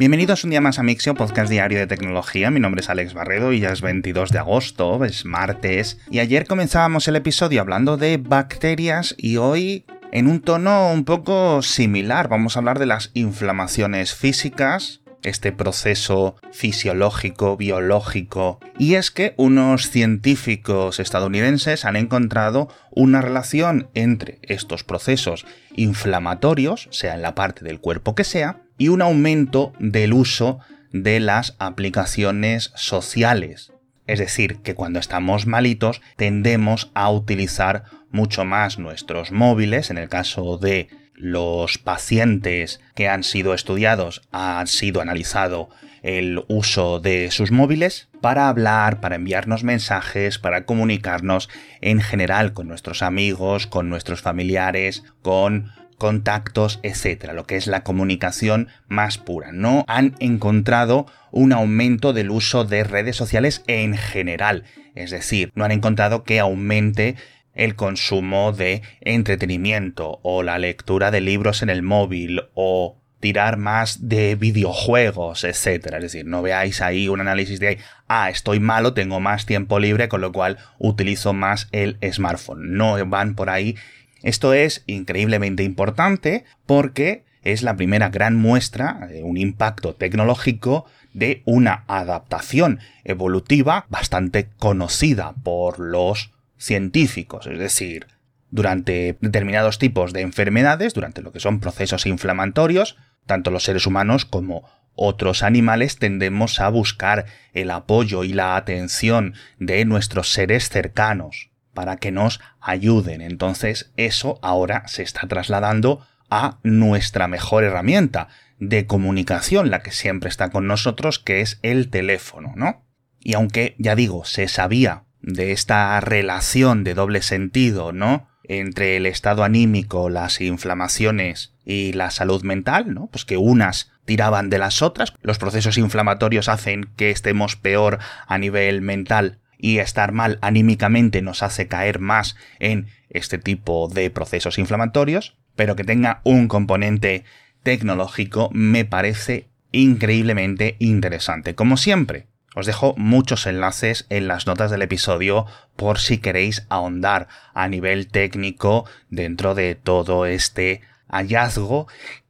Bienvenidos un día más a Mixio, podcast diario de tecnología. Mi nombre es Alex Barredo y ya es 22 de agosto, es martes. Y ayer comenzábamos el episodio hablando de bacterias y hoy en un tono un poco similar. Vamos a hablar de las inflamaciones físicas, este proceso fisiológico, biológico. Y es que unos científicos estadounidenses han encontrado una relación entre estos procesos inflamatorios, sea en la parte del cuerpo que sea, y un aumento del uso de las aplicaciones sociales. Es decir, que cuando estamos malitos tendemos a utilizar mucho más nuestros móviles, en el caso de los pacientes que han sido estudiados, han sido analizado el uso de sus móviles para hablar, para enviarnos mensajes, para comunicarnos en general con nuestros amigos, con nuestros familiares, con contactos, etcétera, lo que es la comunicación más pura. No han encontrado un aumento del uso de redes sociales en general, es decir, no han encontrado que aumente el consumo de entretenimiento o la lectura de libros en el móvil o tirar más de videojuegos, etcétera. Es decir, no veáis ahí un análisis de, ah, estoy malo, tengo más tiempo libre, con lo cual utilizo más el smartphone. No van por ahí esto es increíblemente importante porque es la primera gran muestra de un impacto tecnológico de una adaptación evolutiva bastante conocida por los científicos, es decir, durante determinados tipos de enfermedades, durante lo que son procesos inflamatorios, tanto los seres humanos como otros animales tendemos a buscar el apoyo y la atención de nuestros seres cercanos, para que nos ayuden. Entonces eso ahora se está trasladando a nuestra mejor herramienta de comunicación, la que siempre está con nosotros, que es el teléfono, ¿no? Y aunque, ya digo, se sabía de esta relación de doble sentido, ¿no? entre el estado anímico, las inflamaciones y la salud mental, ¿no? Pues que unas tiraban de las otras, los procesos inflamatorios hacen que estemos peor a nivel mental y estar mal anímicamente nos hace caer más en este tipo de procesos inflamatorios, pero que tenga un componente tecnológico me parece increíblemente interesante. Como siempre, os dejo muchos enlaces en las notas del episodio por si queréis ahondar a nivel técnico dentro de todo este hallazgo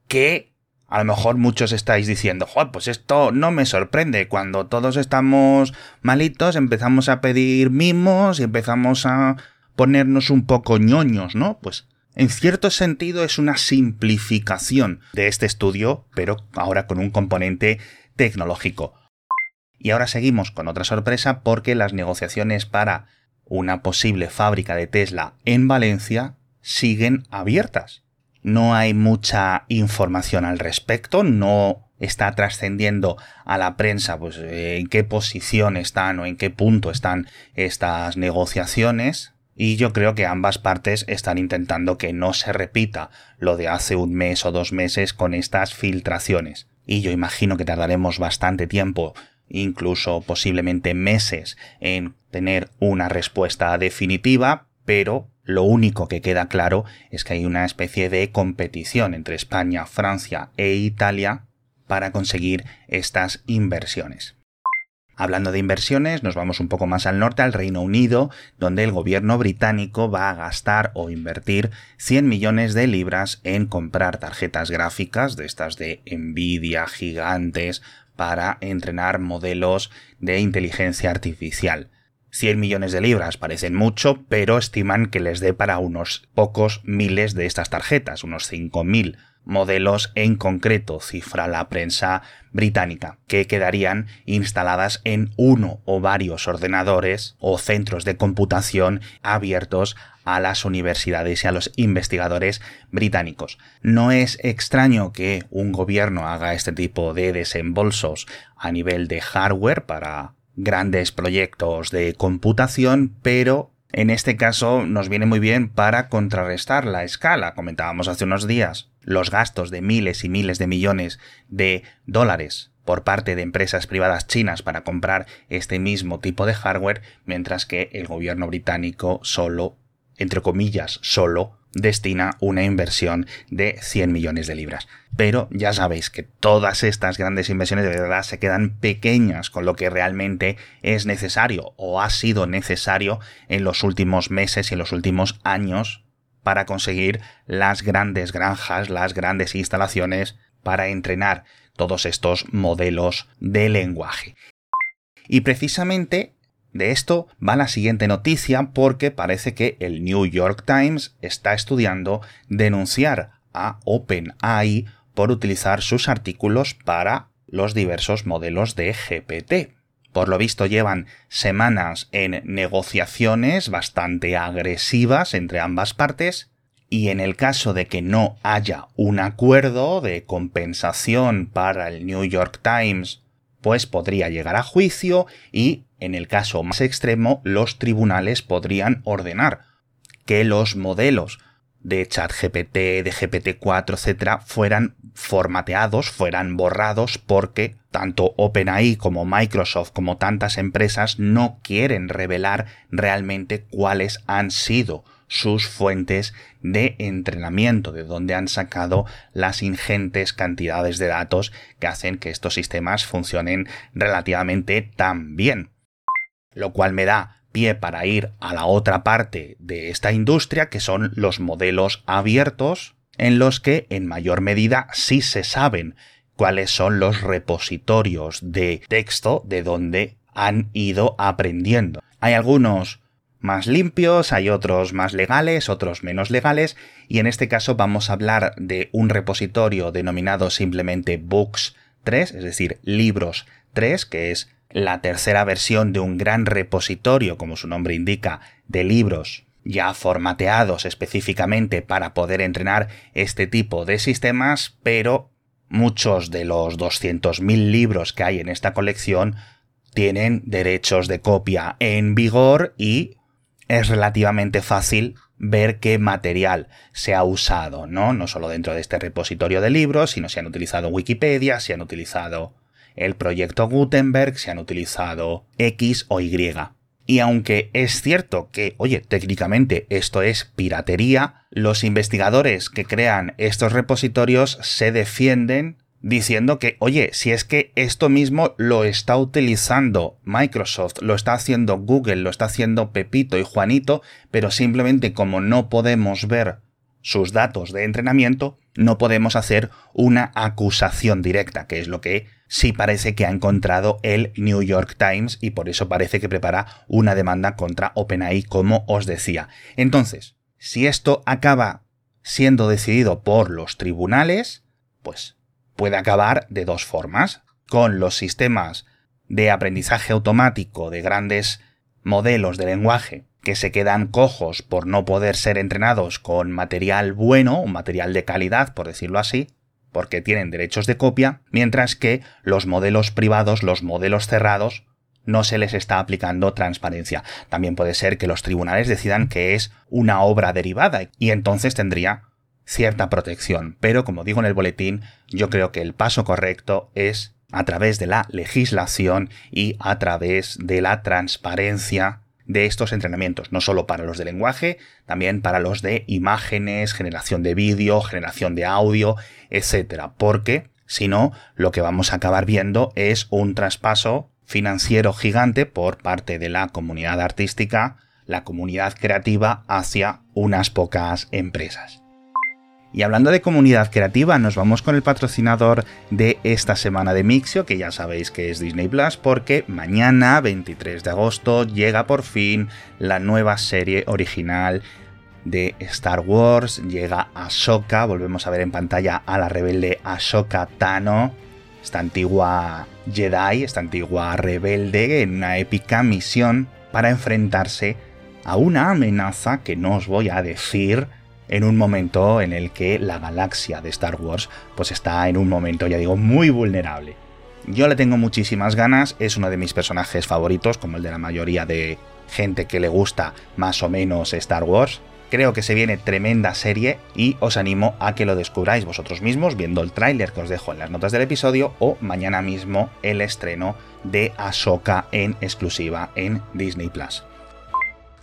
que a lo mejor muchos estáis diciendo, Joder, pues esto no me sorprende. Cuando todos estamos malitos, empezamos a pedir mimos y empezamos a ponernos un poco ñoños, ¿no? Pues en cierto sentido es una simplificación de este estudio, pero ahora con un componente tecnológico. Y ahora seguimos con otra sorpresa porque las negociaciones para una posible fábrica de Tesla en Valencia siguen abiertas no hay mucha información al respecto, no está trascendiendo a la prensa pues en qué posición están o en qué punto están estas negociaciones. Y yo creo que ambas partes están intentando que no se repita lo de hace un mes o dos meses con estas filtraciones. Y yo imagino que tardaremos bastante tiempo incluso posiblemente meses en tener una respuesta definitiva pero lo único que queda claro es que hay una especie de competición entre España, Francia e Italia para conseguir estas inversiones. Hablando de inversiones, nos vamos un poco más al norte, al Reino Unido, donde el gobierno británico va a gastar o invertir 100 millones de libras en comprar tarjetas gráficas de estas de Nvidia gigantes para entrenar modelos de inteligencia artificial. 100 millones de libras parecen mucho, pero estiman que les dé para unos pocos miles de estas tarjetas, unos 5.000 modelos en concreto, cifra la prensa británica, que quedarían instaladas en uno o varios ordenadores o centros de computación abiertos a las universidades y a los investigadores británicos. No es extraño que un gobierno haga este tipo de desembolsos a nivel de hardware para grandes proyectos de computación, pero en este caso nos viene muy bien para contrarrestar la escala. Comentábamos hace unos días los gastos de miles y miles de millones de dólares por parte de empresas privadas chinas para comprar este mismo tipo de hardware, mientras que el gobierno británico solo entre comillas, solo destina una inversión de 100 millones de libras. Pero ya sabéis que todas estas grandes inversiones de verdad se quedan pequeñas con lo que realmente es necesario o ha sido necesario en los últimos meses y en los últimos años para conseguir las grandes granjas, las grandes instalaciones para entrenar todos estos modelos de lenguaje. Y precisamente de esto va la siguiente noticia porque parece que el New York Times está estudiando denunciar a OpenAI por utilizar sus artículos para los diversos modelos de GPT. Por lo visto llevan semanas en negociaciones bastante agresivas entre ambas partes y en el caso de que no haya un acuerdo de compensación para el New York Times, pues podría llegar a juicio y en el caso más extremo, los tribunales podrían ordenar que los modelos de ChatGPT, de GPT-4, etcétera, fueran formateados, fueran borrados porque tanto OpenAI como Microsoft como tantas empresas no quieren revelar realmente cuáles han sido sus fuentes de entrenamiento, de donde han sacado las ingentes cantidades de datos que hacen que estos sistemas funcionen relativamente tan bien lo cual me da pie para ir a la otra parte de esta industria, que son los modelos abiertos, en los que en mayor medida sí se saben cuáles son los repositorios de texto de donde han ido aprendiendo. Hay algunos más limpios, hay otros más legales, otros menos legales, y en este caso vamos a hablar de un repositorio denominado simplemente Books 3, es decir, libros 3, que es la tercera versión de un gran repositorio, como su nombre indica, de libros ya formateados específicamente para poder entrenar este tipo de sistemas, pero muchos de los 200.000 libros que hay en esta colección tienen derechos de copia en vigor y es relativamente fácil ver qué material se ha usado, ¿no? No solo dentro de este repositorio de libros, sino si han utilizado Wikipedia, si han utilizado el proyecto Gutenberg, se han utilizado X o Y. Y aunque es cierto que, oye, técnicamente esto es piratería, los investigadores que crean estos repositorios se defienden diciendo que, oye, si es que esto mismo lo está utilizando Microsoft, lo está haciendo Google, lo está haciendo Pepito y Juanito, pero simplemente como no podemos ver sus datos de entrenamiento, no podemos hacer una acusación directa, que es lo que sí parece que ha encontrado el New York Times y por eso parece que prepara una demanda contra OpenAI, como os decía. Entonces, si esto acaba siendo decidido por los tribunales, pues puede acabar de dos formas, con los sistemas de aprendizaje automático de grandes modelos de lenguaje que se quedan cojos por no poder ser entrenados con material bueno, material de calidad, por decirlo así, porque tienen derechos de copia, mientras que los modelos privados, los modelos cerrados, no se les está aplicando transparencia. También puede ser que los tribunales decidan que es una obra derivada y entonces tendría cierta protección. Pero como digo en el boletín, yo creo que el paso correcto es a través de la legislación y a través de la transparencia de estos entrenamientos, no solo para los de lenguaje, también para los de imágenes, generación de vídeo, generación de audio, etcétera, porque si no, lo que vamos a acabar viendo es un traspaso financiero gigante por parte de la comunidad artística, la comunidad creativa hacia unas pocas empresas. Y hablando de comunidad creativa, nos vamos con el patrocinador de esta semana de Mixio, que ya sabéis que es Disney Plus, porque mañana, 23 de agosto, llega por fin la nueva serie original de Star Wars. Llega Ahsoka, volvemos a ver en pantalla a la rebelde Ahsoka Tano, esta antigua Jedi, esta antigua rebelde, en una épica misión para enfrentarse a una amenaza que no os voy a decir en un momento en el que la galaxia de Star Wars pues está en un momento, ya digo, muy vulnerable. Yo le tengo muchísimas ganas, es uno de mis personajes favoritos, como el de la mayoría de gente que le gusta más o menos Star Wars. Creo que se viene tremenda serie y os animo a que lo descubráis vosotros mismos viendo el tráiler que os dejo en las notas del episodio o mañana mismo el estreno de Ahsoka en exclusiva en Disney Plus.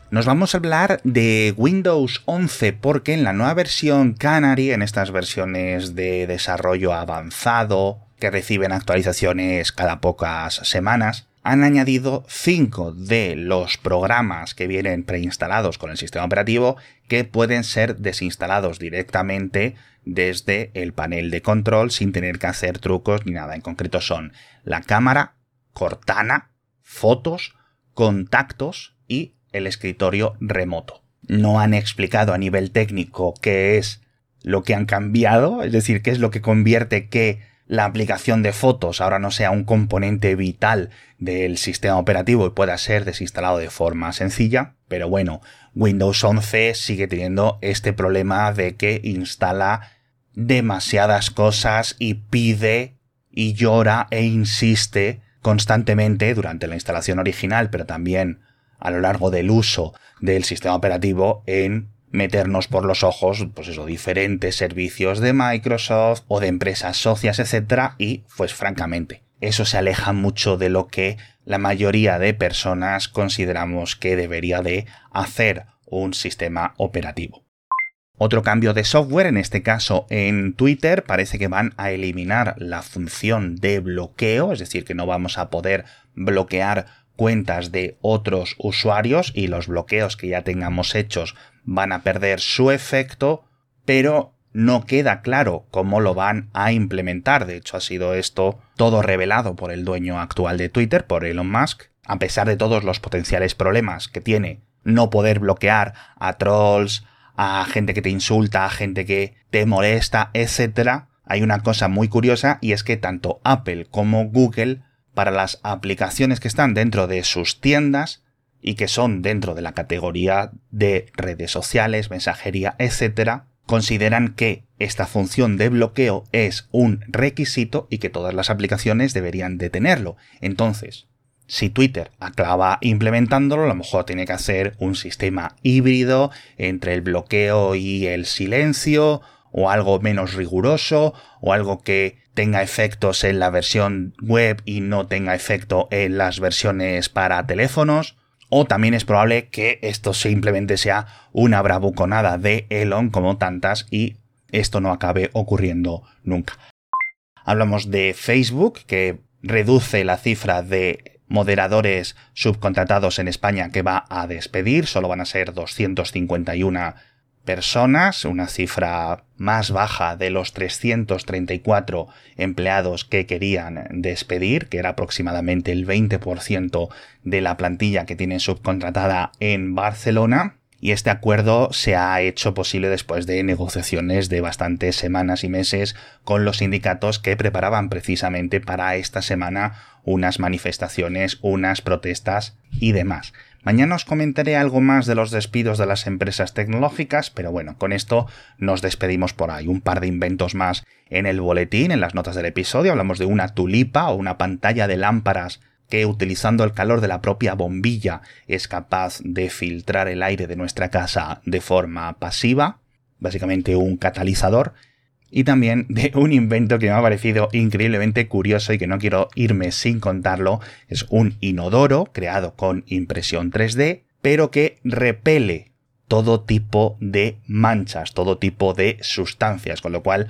Nos vamos a hablar de Windows 11 porque en la nueva versión Canary, en estas versiones de desarrollo avanzado que reciben actualizaciones cada pocas semanas, han añadido 5 de los programas que vienen preinstalados con el sistema operativo que pueden ser desinstalados directamente desde el panel de control sin tener que hacer trucos ni nada. En concreto son la cámara, Cortana, fotos, contactos y el escritorio remoto. No han explicado a nivel técnico qué es lo que han cambiado, es decir, qué es lo que convierte que la aplicación de fotos ahora no sea un componente vital del sistema operativo y pueda ser desinstalado de forma sencilla, pero bueno, Windows 11 sigue teniendo este problema de que instala demasiadas cosas y pide y llora e insiste constantemente durante la instalación original, pero también a lo largo del uso del sistema operativo en meternos por los ojos, pues eso, diferentes servicios de Microsoft o de empresas socias, etcétera, y pues francamente, eso se aleja mucho de lo que la mayoría de personas consideramos que debería de hacer un sistema operativo. Otro cambio de software, en este caso en Twitter, parece que van a eliminar la función de bloqueo, es decir, que no vamos a poder bloquear cuentas de otros usuarios y los bloqueos que ya tengamos hechos van a perder su efecto, pero no queda claro cómo lo van a implementar. De hecho, ha sido esto todo revelado por el dueño actual de Twitter, por Elon Musk, a pesar de todos los potenciales problemas que tiene no poder bloquear a trolls, a gente que te insulta, a gente que te molesta, etc. Hay una cosa muy curiosa y es que tanto Apple como Google para las aplicaciones que están dentro de sus tiendas y que son dentro de la categoría de redes sociales, mensajería, etc., consideran que esta función de bloqueo es un requisito y que todas las aplicaciones deberían de tenerlo. Entonces, si Twitter acaba implementándolo, a lo mejor tiene que hacer un sistema híbrido entre el bloqueo y el silencio, o algo menos riguroso, o algo que tenga efectos en la versión web y no tenga efecto en las versiones para teléfonos. O también es probable que esto simplemente sea una bravuconada de Elon como tantas y esto no acabe ocurriendo nunca. Hablamos de Facebook que reduce la cifra de moderadores subcontratados en España que va a despedir, solo van a ser 251 personas, una cifra más baja de los 334 empleados que querían despedir, que era aproximadamente el 20% de la plantilla que tiene subcontratada en Barcelona. Y este acuerdo se ha hecho posible después de negociaciones de bastantes semanas y meses con los sindicatos que preparaban precisamente para esta semana unas manifestaciones, unas protestas y demás. Mañana os comentaré algo más de los despidos de las empresas tecnológicas, pero bueno, con esto nos despedimos por ahí. Un par de inventos más en el boletín, en las notas del episodio. Hablamos de una tulipa o una pantalla de lámparas que utilizando el calor de la propia bombilla es capaz de filtrar el aire de nuestra casa de forma pasiva, básicamente un catalizador, y también de un invento que me ha parecido increíblemente curioso y que no quiero irme sin contarlo. Es un inodoro creado con impresión 3D, pero que repele todo tipo de manchas, todo tipo de sustancias, con lo cual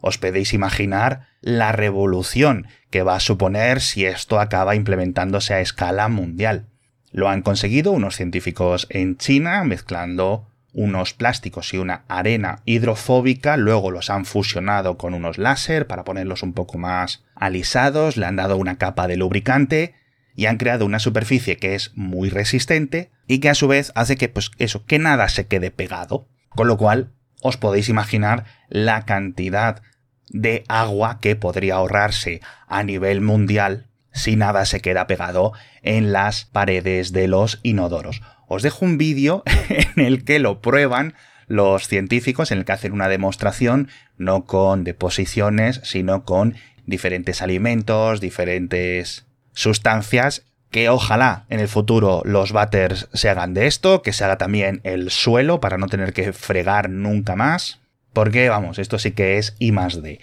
os podéis imaginar la revolución que va a suponer si esto acaba implementándose a escala mundial. Lo han conseguido unos científicos en China mezclando unos plásticos y una arena hidrofóbica, luego los han fusionado con unos láser para ponerlos un poco más alisados, le han dado una capa de lubricante y han creado una superficie que es muy resistente y que a su vez hace que pues eso, que nada se quede pegado, con lo cual os podéis imaginar la cantidad de agua que podría ahorrarse a nivel mundial si nada se queda pegado en las paredes de los inodoros os dejo un vídeo en el que lo prueban los científicos, en el que hacen una demostración, no con deposiciones, sino con diferentes alimentos, diferentes sustancias, que ojalá en el futuro los váteres se hagan de esto, que se haga también el suelo para no tener que fregar nunca más, porque vamos, esto sí que es I más D.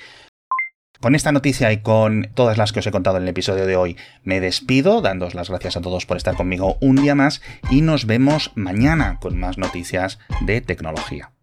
Con esta noticia y con todas las que os he contado en el episodio de hoy, me despido, dándos las gracias a todos por estar conmigo un día más y nos vemos mañana con más noticias de tecnología.